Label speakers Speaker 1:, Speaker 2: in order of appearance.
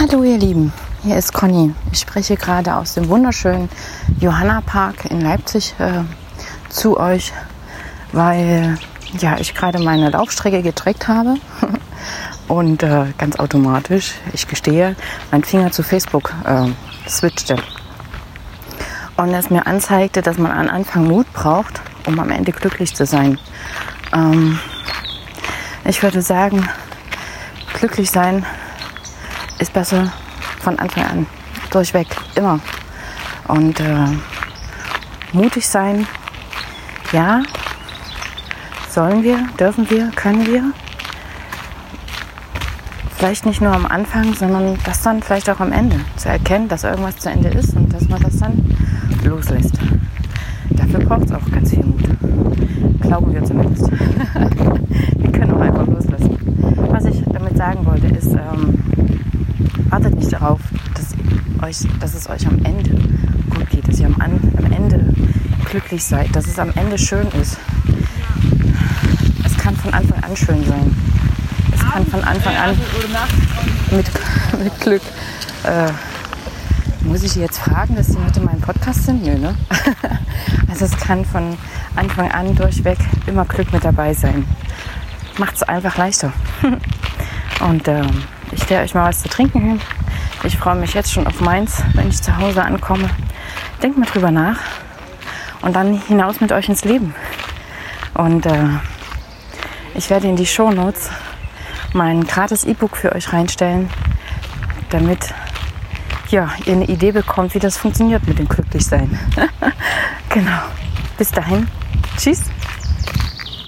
Speaker 1: Hallo ihr Lieben, hier ist Conny. Ich spreche gerade aus dem wunderschönen Johanna Park in Leipzig äh, zu euch, weil ja, ich gerade meine Laufstrecke getrackt habe und äh, ganz automatisch, ich gestehe, mein Finger zu Facebook äh, switchte. Und es mir anzeigte, dass man am Anfang Mut braucht, um am Ende glücklich zu sein. Ähm, ich würde sagen, glücklich sein ist besser von Anfang an, durchweg, immer. Und äh, mutig sein, ja, sollen wir, dürfen wir, können wir. Vielleicht nicht nur am Anfang, sondern das dann vielleicht auch am Ende. Zu erkennen, dass irgendwas zu Ende ist und dass man das dann loslässt. Dafür braucht es auch ganz viel Mut. Glauben wir zumindest. wir können auch einfach loslassen. Was ich damit sagen wollte, ist, ähm, wartet nicht darauf, dass, euch, dass es euch am Ende gut geht, dass ihr am, am Ende glücklich seid, dass es am Ende schön ist. Es kann von Anfang an schön sein. Es kann von Anfang an mit, mit Glück. Äh, muss ich jetzt fragen, dass Sie mit in meinem Podcast sind? Nö, ne? Also es kann von Anfang an durchweg immer Glück mit dabei sein. Macht es einfach leichter. Und äh, ich stelle euch mal was zu trinken hin. Ich freue mich jetzt schon auf Mainz, wenn ich zu Hause ankomme. Denkt mal drüber nach und dann hinaus mit euch ins Leben. Und äh, ich werde in die Show Notes mein gratis E-Book für euch reinstellen, damit ja, ihr eine Idee bekommt, wie das funktioniert mit dem Glücklichsein. genau. Bis dahin. Tschüss.